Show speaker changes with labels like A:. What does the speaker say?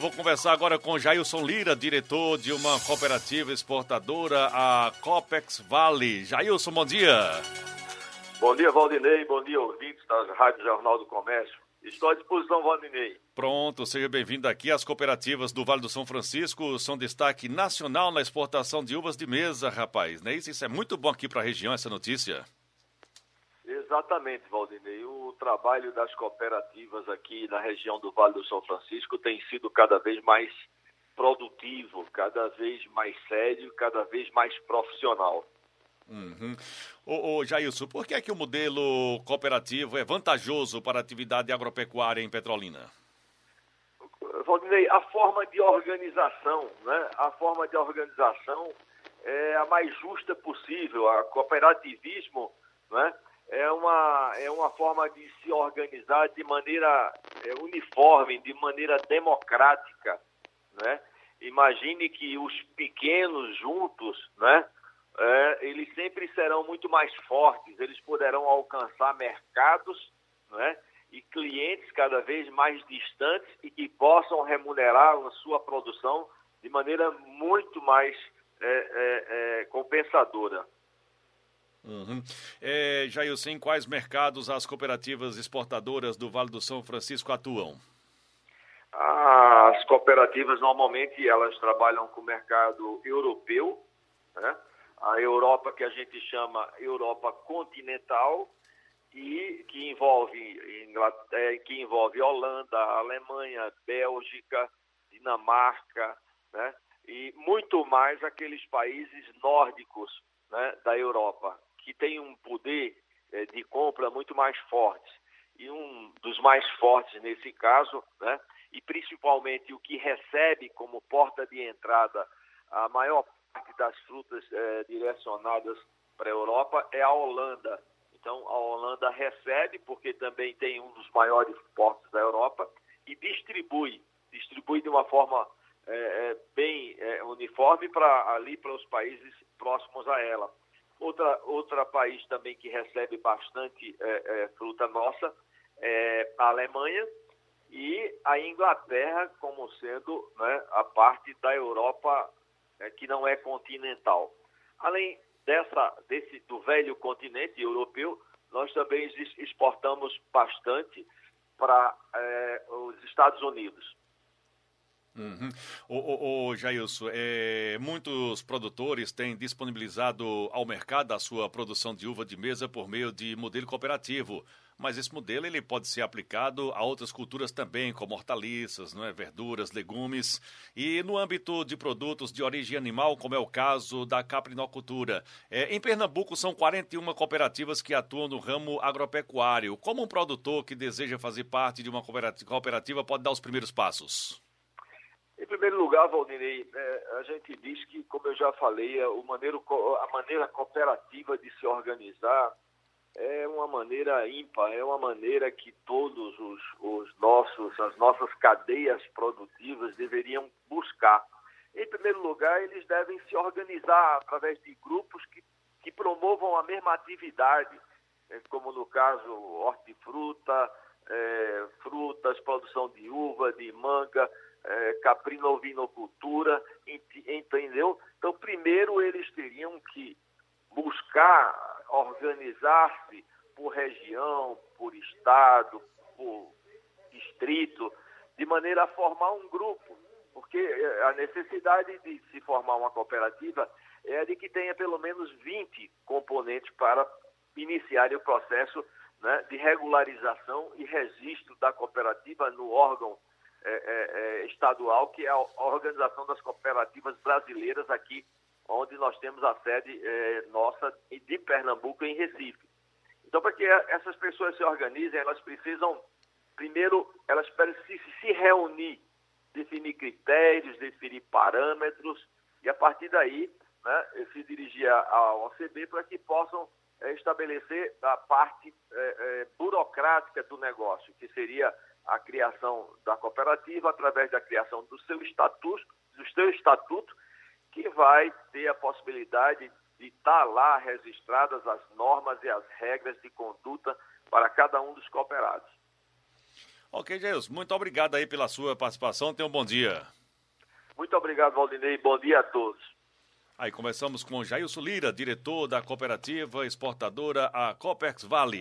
A: Vou conversar agora com Jailson Lira, diretor de uma cooperativa exportadora, a Copex Vale. Jailson, bom dia.
B: Bom dia, Valdinei. Bom dia, ouvintes da Rádio Jornal do Comércio. Estou à disposição, Valdinei.
A: Pronto, seja bem-vindo aqui. As cooperativas do Vale do São Francisco são destaque nacional na exportação de uvas de mesa, rapaz. Não é isso? Isso é muito bom aqui para a região, essa notícia.
B: Exatamente, Valdinei. O trabalho das cooperativas aqui na região do Vale do São Francisco tem sido cada vez mais produtivo, cada vez mais sério, cada vez mais profissional.
A: Uhum. Ô, ô, Jailson, por que é que o modelo cooperativo é vantajoso para a atividade agropecuária em Petrolina?
B: Valdinei, a forma de organização, né? A forma de organização é a mais justa possível. A cooperativismo, né? É uma, é uma forma de se organizar de maneira é, uniforme, de maneira democrática. Né? Imagine que os pequenos juntos, né? É, eles sempre serão muito mais fortes, eles poderão alcançar mercados né? e clientes cada vez mais distantes e que possam remunerar a sua produção de maneira muito mais é, é, é compensadora.
A: Uhum. É, Jailson, em quais mercados as cooperativas exportadoras do Vale do São Francisco atuam?
B: As cooperativas normalmente elas trabalham com o mercado europeu, né? a Europa que a gente chama Europa continental e que envolve Inglaterra, que envolve Holanda, Alemanha, Bélgica, Dinamarca, né? e muito mais aqueles países nórdicos né, da Europa que tem um poder é, de compra muito mais forte. E um dos mais fortes nesse caso, né, e principalmente o que recebe como porta de entrada a maior parte das frutas é, direcionadas para a Europa é a Holanda. Então, a Holanda recebe, porque também tem um dos maiores portos da Europa, e distribui, distribui de uma forma é, bem é, uniforme para ali para os países próximos a ela. Outra, outra país também que recebe bastante é, é, fruta nossa é a Alemanha e a Inglaterra como sendo né, a parte da Europa é, que não é continental. Além dessa, desse, do velho continente europeu, nós também exportamos bastante para é, os Estados Unidos.
A: Uhum. O, o, o Jailson, é, muitos produtores têm disponibilizado ao mercado a sua produção de uva de mesa por meio de modelo cooperativo, mas esse modelo ele pode ser aplicado a outras culturas também, como hortaliças, não é, verduras, legumes, e no âmbito de produtos de origem animal, como é o caso da caprinocultura. É, em Pernambuco são 41 cooperativas que atuam no ramo agropecuário. Como um produtor que deseja fazer parte de uma cooperativa pode dar os primeiros passos?
B: Em primeiro lugar, Valdinei, é, a gente diz que, como eu já falei, a, é, o maneiro, a maneira cooperativa de se organizar é uma maneira ímpar, é uma maneira que todos os, os nossos, as nossas cadeias produtivas deveriam buscar. Em primeiro lugar, eles devem se organizar através de grupos que, que promovam a mesma atividade, é, como no caso hortifruta, é, frutas, produção de uva, de manga, é, caprinovinocultura, entendeu? Então, primeiro eles teriam que buscar organizar-se por região, por estado, por distrito, de maneira a formar um grupo, porque é, a necessidade de se formar uma cooperativa é de que tenha pelo menos 20 componentes para iniciar o processo né, de regularização e registro da cooperativa no órgão é, é, é, estadual, que é a Organização das Cooperativas Brasileiras aqui, onde nós temos a sede é, nossa de Pernambuco, em Recife. Então, para que essas pessoas se organizem, elas precisam, primeiro, elas precisam se reunir, definir critérios, definir parâmetros, e a partir daí né, se dirigir ao OCB para que possam estabelecer a parte é, é, burocrática do negócio, que seria a criação da cooperativa através da criação do seu estatuto, do seu estatuto, que vai ter a possibilidade de estar lá registradas as normas e as regras de conduta para cada um dos cooperados.
A: Ok, Jailson, muito obrigado aí pela sua participação. Tenha um bom dia.
B: Muito obrigado, Valdinei. Bom dia a todos.
A: Aí começamos com Jailson Lira, diretor da cooperativa exportadora a Copex Vale.